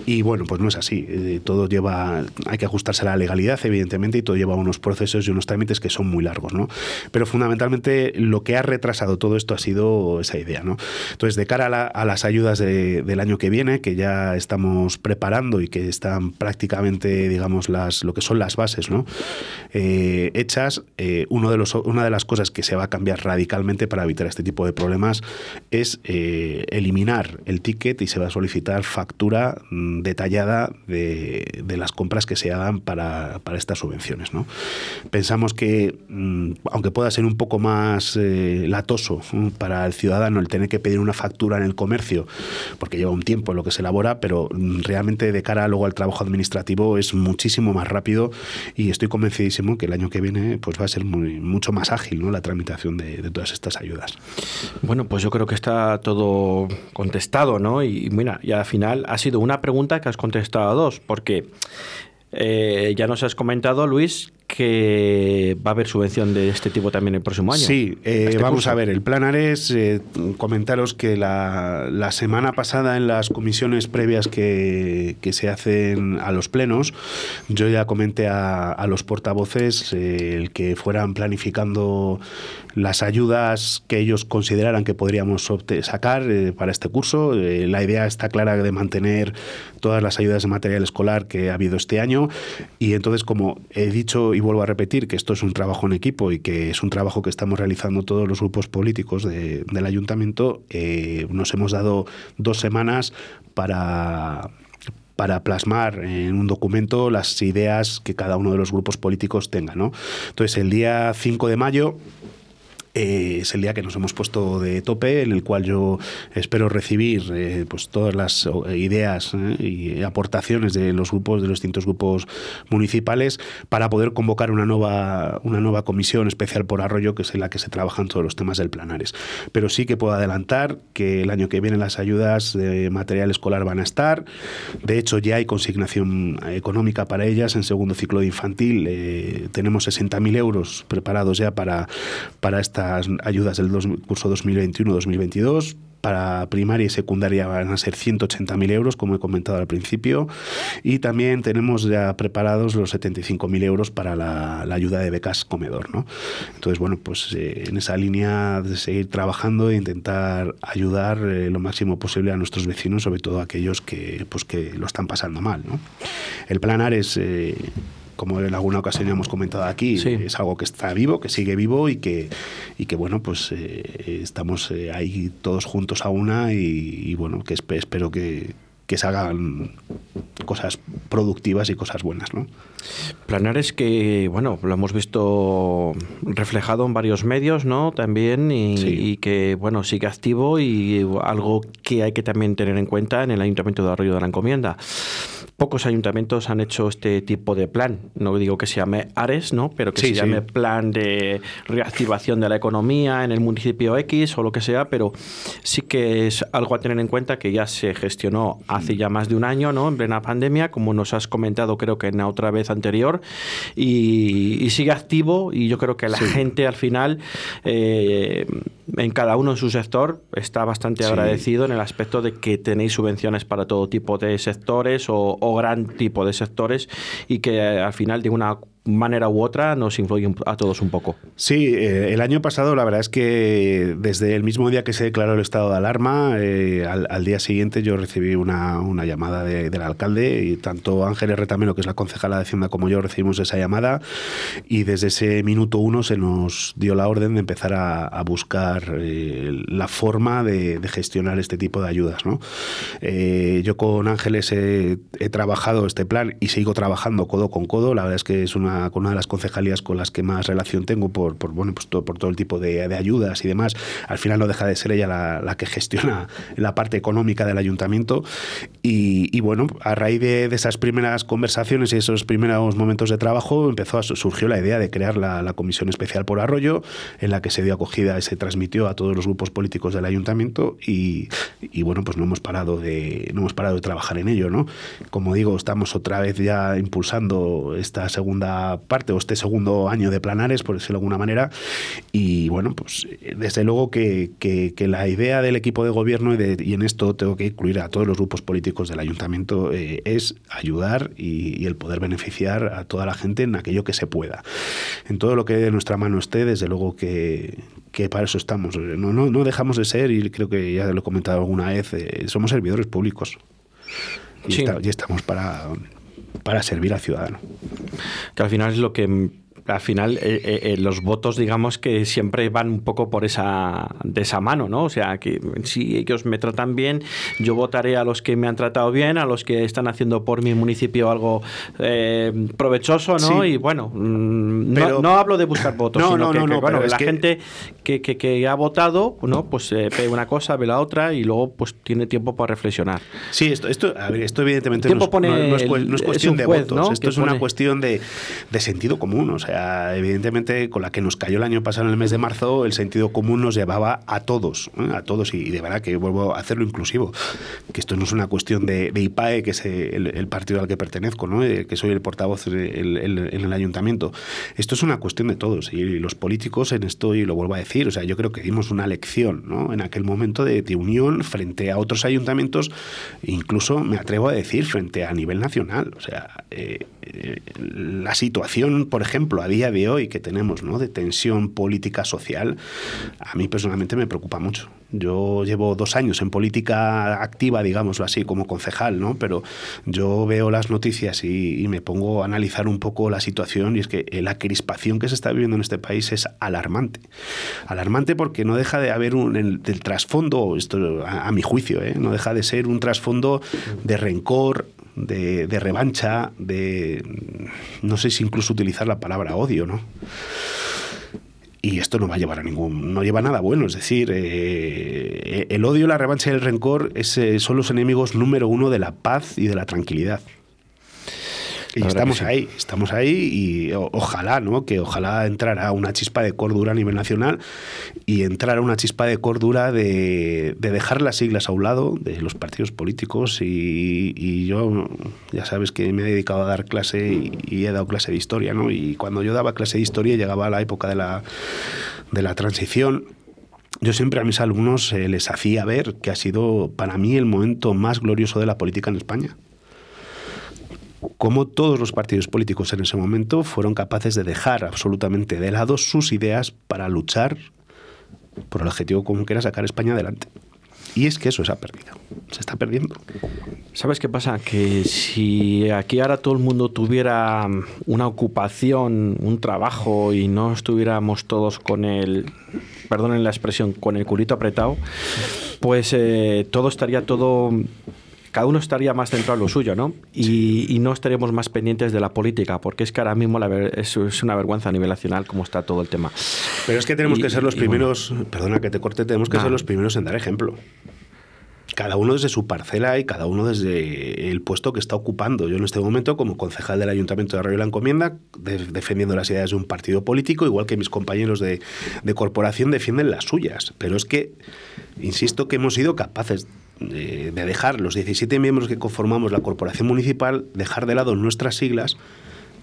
y bueno, pues no es así. Eh, todo lleva, hay que ajustarse a la legalidad, evidentemente, y todo lleva unos procesos y unos trámites que son muy largos, ¿no? Pero fundamentalmente lo que ha retrasado todo esto ha sido esa idea, Entonces, de cara a, la- a las ayudas de- del año que viene, que ya estamos preparando y que están prácticamente, digamos, lo que son las bases. Eh, hechas, eh, una de las cosas que se va a cambiar radicalmente para evitar este tipo de problemas es eh, eliminar el ticket y se va a solicitar factura mm, detallada de, las compras que se hagan para, estas subvenciones. Pensamos que, mm, aunque pueda ser un poco más latoso mm, para el ciudadano el tener que pedir una factura en el comercio, porque lleva un tiempo lo que se elabora, pero mm, realmente de cara luego al trabajo administrativo es muchísimo más rápido y estoy convencidísimo que el año que viene pues va a ser muy, mucho más ágil ¿no? la tramitación de, de todas estas ayudas. Bueno, pues yo creo que está todo contestado, ¿no? Y mira, y al final ha sido una pregunta que has contestado a dos, porque eh, ya nos has comentado, Luis, que va a haber subvención de este tipo también el próximo año. Sí, eh, Este vamos curso. a ver, el plan Ares, eh, comentaros que la, la semana pasada en las comisiones previas que, que se hacen a los plenos, yo ya comenté a, a los portavoces eh, el que fueran planificando las ayudas que ellos consideraran que podríamos sacar eh, para este curso. Eh, la idea está clara de mantener todas las ayudas de material escolar que ha habido este año y entonces como he dicho y vuelvo a repetir que esto es un trabajo en equipo y que es un trabajo que estamos realizando todos los grupos políticos de- del ayuntamiento, eh, nos hemos dado dos semanas para para plasmar en un documento las ideas que cada uno de los grupos políticos tenga. ¿no? Entonces, el día 5 de mayo eh, es el día que nos hemos puesto de tope, en el cual yo espero recibir eh, pues todas las o, ideas eh, y aportaciones de los grupos, de los distintos grupos municipales, para poder convocar una nueva, una nueva comisión especial por arroyo, que es en la que se trabajan todos los temas del planares. Pero sí que puedo adelantar que el año que viene las ayudas de material escolar van a estar. De hecho, ya hay consignación económica para ellas en segundo ciclo de infantil. eh, tenemos 60.000 euros preparados ya para, para estas ayudas del dos- curso 2021-2022. Para primaria y secundaria van a ser 180.000 euros, como he comentado al principio. Y también tenemos ya preparados los 75.000 euros para la, la ayuda de becas comedor. ¿no? Entonces, bueno, pues eh, en esa línea de seguir trabajando e intentar ayudar eh, lo máximo posible a nuestros vecinos, sobre todo a aquellos que, pues, que lo están pasando mal. ¿no? El plan Ares... eh, como en alguna ocasión ya hemos comentado aquí, Sí. es algo que está vivo, que sigue vivo y que, y que bueno, pues eh, estamos eh, ahí todos juntos a una y, y, bueno, que espe- espero que, que se hagan cosas productivas y cosas buenas, ¿no? Planares que, bueno, lo hemos visto reflejado en varios medios, ¿no? También, y, Sí. y que, bueno, sigue activo y algo que hay que también tener en cuenta en el Ayuntamiento de Arroyo de la Encomienda. Pocos ayuntamientos han hecho este tipo de plan. No digo que se llame ARES, ¿no? Pero que Sí, se sí. llame plan de reactivación de la economía en el municipio X o lo que sea, pero sí que es algo a tener en cuenta que ya se gestionó hace ya más de un año, ¿no? En plena pandemia, como nos has comentado, creo que en la otra vez anterior, y, y sigue activo y yo creo que la gente al final, eh, en cada uno en su sector, está bastante Sí. agradecido en el aspecto de que tenéis subvenciones para todo tipo de sectores o, o gran tipo de sectores y que eh, al final de una manera u otra nos influye a todos un poco. Sí, eh, el año pasado la verdad es que desde el mismo día que se declaró el estado de alarma, eh, al, día siguiente yo recibí una, una llamada de- del alcalde y tanto Ángeles Retamelo, que es la concejala de Hacienda, como yo recibimos esa llamada y desde ese minuto uno se nos dio la orden de empezar a, buscar eh, la forma de, gestionar este tipo de ayudas. ¿no? Yo con Ángeles he trabajado este plan y sigo trabajando codo con codo. La verdad es que es una con una de las concejalías con las que más relación tengo por, por bueno, pues todo, por todo el tipo de, de, ayudas y demás. Al final no deja de ser ella la, la que gestiona la parte económica del ayuntamiento. Y, y bueno, a raíz de, de, esas primeras conversaciones y esos primeros momentos de trabajo, empezó a, surgió la idea de crear la, la Comisión Especial por Arroyo, en la que se dio acogida y se transmitió a todos los grupos políticos del ayuntamiento y, y bueno, pues no hemos parado de, no hemos parado de trabajar en ello, ¿no? Como digo, estamos otra vez ya impulsando esta segunda parte o este segundo año de planares, por decirlo de alguna manera. Y bueno, pues desde luego que, que, que la idea del equipo de gobierno, y, de, y, en esto tengo que incluir a todos los grupos políticos del ayuntamiento, eh, es ayudar y, y, el poder beneficiar a toda la gente en aquello que se pueda. En todo lo que de nuestra mano esté, desde luego que, que para eso estamos. No, no, no dejamos de ser, y creo que ya lo he comentado alguna vez, eh, somos servidores públicos. Y, sí. está, y estamos para, para servir al ciudadano. Que al final es lo que al final eh, eh, los votos, digamos que siempre van un poco por esa, de esa mano, ¿no? O sea, que si ellos me tratan bien, yo votaré a los que me han tratado bien, a los que están haciendo por mi municipio algo eh, provechoso, ¿no? Sí. Y bueno, Pero, no, no, hablo de buscar votos, no, sino no, que, no, que bueno, la que... gente que, que, que, ha votado, ¿no? Pues eh, ve una cosa, ve la otra y luego pues tiene tiempo para reflexionar. Sí, esto, esto, a ver, esto evidentemente no, es, cuestión es de votos, esto es una cuestión de, de sentido común, o sea, evidentemente con la que nos cayó el año pasado en el mes de marzo, el sentido común nos llevaba a todos, ¿eh? a todos, y de verdad que vuelvo a hacerlo inclusivo, que esto no es una cuestión de, IPAE, que es el, partido al que pertenezco, ¿no? Eh, que soy el portavoz en el, ayuntamiento. Esto es una cuestión de todos, y los políticos en esto, y lo vuelvo a decir, o sea, yo creo que dimos una lección, ¿no? En aquel momento de, de unión frente a otros ayuntamientos, incluso me atrevo a decir, frente a nivel nacional, o sea, eh, la situación, por ejemplo, a día de hoy que tenemos ¿no? de tensión política social, a mí personalmente me preocupa mucho. Yo llevo dos años en política activa, digámoslo así, como concejal, ¿no? pero yo veo las noticias y, me pongo a analizar un poco la situación y es que la crispación que se está viviendo en este país es alarmante. Alarmante porque no deja de haber un, el, trasfondo, esto a, a mi juicio, ¿eh? no deja de ser un trasfondo de rencor, de, de, revancha, de no sé si incluso utilizar la palabra odio, ¿no? Y esto no va a llevar a ningún, no lleva a nada bueno. Es decir, eh, el odio, la revancha y el rencor es, eh, son los enemigos número uno de la paz y de la tranquilidad. Y estamos sí. ahí, estamos ahí y o, ojalá, ¿no? Que ojalá entrara una chispa de cordura a nivel nacional y entrara una chispa de cordura de, de dejar las siglas a un lado de los partidos políticos y, y, yo, ya sabes que me he dedicado a dar clase y, y, he dado clase de historia, ¿no? Y cuando yo daba clase de historia llegaba a la época de la, de la transición yo siempre a mis alumnos eh, les hacía ver que ha sido para mí el momento más glorioso de la política en España cómo todos los partidos políticos en ese momento fueron capaces de dejar absolutamente de lado sus ideas para luchar por el objetivo común que era sacar España adelante. Y es que eso se ha perdido, se está perdiendo. ¿Sabes qué pasa? Que si aquí ahora todo el mundo tuviera una ocupación, un trabajo y no estuviéramos todos con el, perdonen la expresión, con el culito apretado, pues eh, todo estaría todo cada uno estaría más centrado en lo suyo, ¿no? Y, sí. y, no estaríamos más pendientes de la política, porque es que ahora mismo la es, es, una vergüenza a nivel nacional cómo está todo el tema. Pero es que tenemos y, que ser los primeros, bueno. perdona que te corte, tenemos que ah. ser los primeros en dar ejemplo cada uno desde su parcela y cada uno desde el puesto que está ocupando. Yo en este momento, como concejal del Ayuntamiento de Arroyo la Encomienda, de, defendiendo las ideas de un partido político, igual que mis compañeros de, de, corporación defienden las suyas. Pero es que, insisto, que hemos sido capaces de, de dejar los 17 miembros que conformamos la corporación municipal, dejar de lado nuestras siglas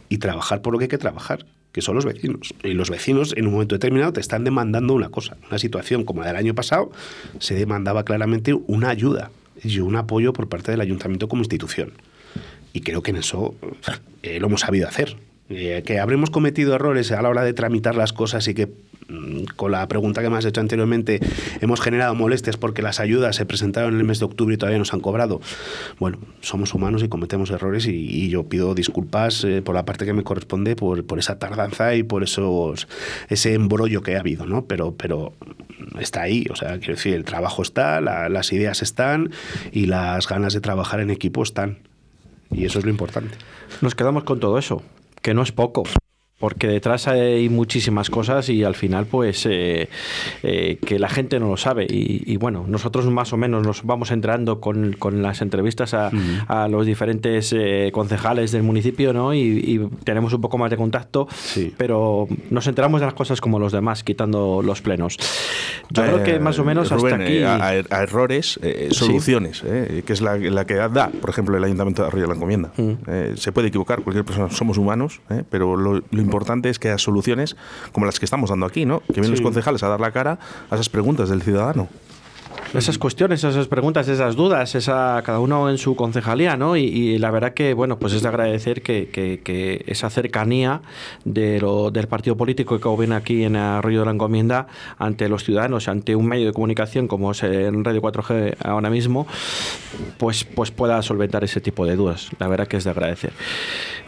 y trabajar por lo que hay que trabajar que son los vecinos. Y los vecinos en un momento determinado te están demandando una cosa. Una situación como la del año pasado, se demandaba claramente una ayuda y un apoyo por parte del ayuntamiento como institución. Y creo que en eso eh, lo hemos sabido hacer. Eh, que habremos cometido errores a la hora de tramitar las cosas y que mm, con la pregunta que me has hecho anteriormente hemos generado molestias porque las ayudas se presentaron en el mes de octubre y todavía nos han cobrado. Bueno, somos humanos y cometemos errores y, y yo pido disculpas eh, por la parte que me corresponde por, por, esa tardanza y por esos, ese embrollo que ha habido, ¿no? Pero, pero está ahí, o sea, quiero decir, el trabajo está, la, las ideas están y las ganas de trabajar en equipo están. Y eso es lo importante. Nos quedamos con todo eso que no es poco. Porque detrás hay muchísimas cosas y al final pues eh, eh, que la gente no lo sabe y, bueno, nosotros más o menos nos vamos entrando con, con las entrevistas a, a los diferentes eh, concejales del municipio ¿no? Y, tenemos un poco más de contacto, pero nos enteramos de las cosas como los demás, quitando los plenos. Yo creo que más o menos hasta aquí... A, errores, soluciones, que es la, la, que da, por ejemplo, el Ayuntamiento de Arroyo de la Encomienda. Mm. se puede equivocar, cualquier persona, somos humanos, pero lo, lo importante es que haya soluciones como las que estamos dando aquí, ¿no? Que vienen los concejales a dar la cara a esas preguntas del ciudadano esas cuestiones, esas preguntas, esas dudas, esa, cada uno en su concejalía, ¿no? Y, la verdad que, bueno, pues es de agradecer que, esa cercanía de lo, del partido político que viene aquí en Arroyo de la Encomienda ante los ciudadanos, ante un medio de comunicación como es en Radio 4G ahora mismo, pues, pues pueda solventar ese tipo de dudas. La verdad que es de agradecer.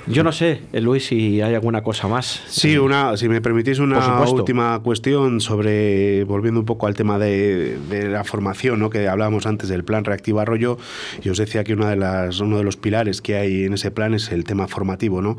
Yo no sé, eh, Luis, si hay alguna cosa más. Sí, una, si me permitís una última cuestión sobre, volviendo un poco al tema de, de la formación ¿no? que hablábamos antes del plan Reactiva Arroyo, y os decía que una de las, uno de los pilares que hay en ese plan es el tema formativo. ¿no?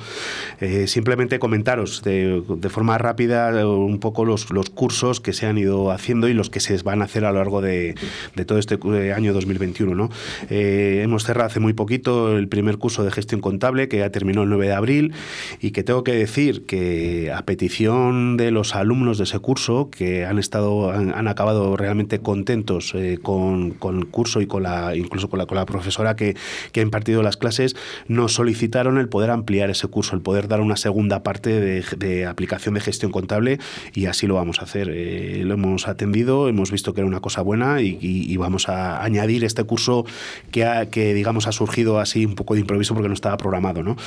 Eh, simplemente comentaros de, de, forma rápida un poco los, los, cursos que se han ido haciendo y los que se van a hacer a lo largo de, de todo este eh, año 2021. ¿no? Eh, hemos cerrado hace muy poquito el primer curso de gestión contable que ya terminó el 9 de abril y que tengo que decir que a petición de los alumnos de ese curso que han estado han, acabado realmente contentos eh, con, con, el curso y con la, incluso con la, con la profesora que, que, ha impartido las clases, nos solicitaron el poder ampliar ese curso, el poder dar una segunda parte de, aplicación de gestión contable y así lo vamos a hacer. Eh, lo hemos atendido, hemos visto que era una cosa buena y, y, vamos a añadir este curso que, ha, que, digamos, ha surgido así un poco de improviso porque no estaba programado. ¿no?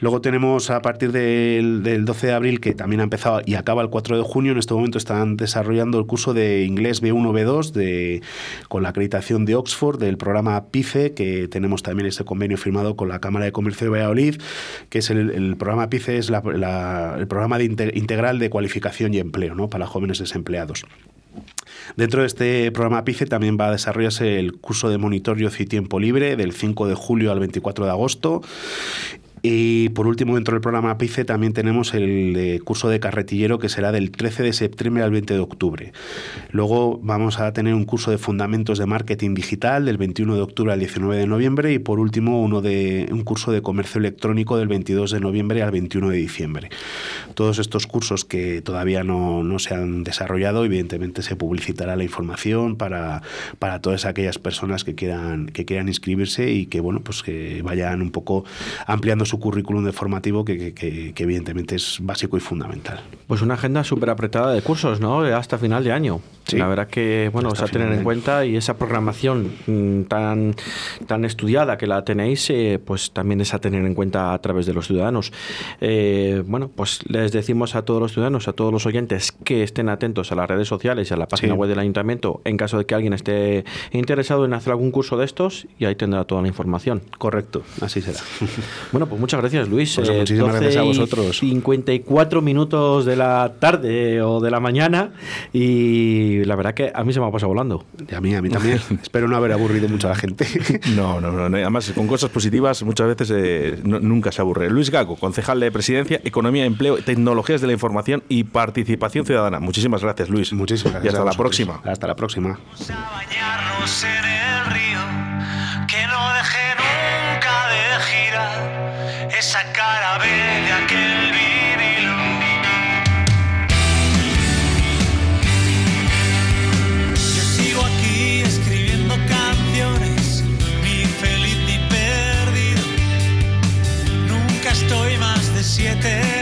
Luego tenemos a partir del, del 12 de abril, que también ha empezado y acaba el 4 de junio, en este momento están desarrollando el curso de inglés B1, B2 de con la acreditación de Oxford del programa PICE, que tenemos también ese convenio firmado con la Cámara de Comercio de Valladolid, que es el, programa PICE, es el programa de integral de cualificación y empleo ¿no? para jóvenes desempleados. Dentro de este programa PICE también va a desarrollarse el curso de monitoreo y tiempo libre del 5 de julio al 24 de agosto y por último, dentro del programa PICE también tenemos el eh, curso de carretillero que será del 13 de septiembre al 20 de octubre. Luego vamos a tener un curso de fundamentos de marketing digital del 21 de octubre al 19 de noviembre y por último uno de un curso de comercio electrónico del 22 de noviembre al 21 de diciembre. Todos estos cursos que todavía no, no se han desarrollado, evidentemente se publicitará la información para, para todas aquellas personas que quieran, que quieran inscribirse y que bueno, pues que vayan un poco ampliando su currículum de formativo que, evidentemente es básico y fundamental. Pues una agenda súper apretada de cursos, ¿no? Hasta final de año. La verdad que, bueno, os a tener en cuenta y esa programación mm, tan, tan estudiada que la tenéis, eh, pues también es a tener en cuenta a través de los ciudadanos. Eh, bueno, pues les decimos a todos los ciudadanos, a todos los oyentes que estén atentos a las redes sociales y a la página web del ayuntamiento en caso de que alguien esté interesado en hacer algún curso de estos y ahí tendrá toda la información. Correcto, así será. Bueno, pues muchas gracias, Luis. Pues muchísimas gracias a vosotros. 54 minutos de la tarde o de la mañana y la verdad que a mí se me ha pasado volando. Y a mí, a mí también. Espero no haber aburrido mucho a la gente. no, no, no, Además, con cosas positivas muchas veces eh, nunca se aburre. Luis Gago, concejal de Presidencia, Economía, Empleo, Tecnologías de la Información y Participación Ciudadana. Muchísimas gracias, Luis. Muchísimas gracias. Y hasta la próxima. Hasta la próxima. siete.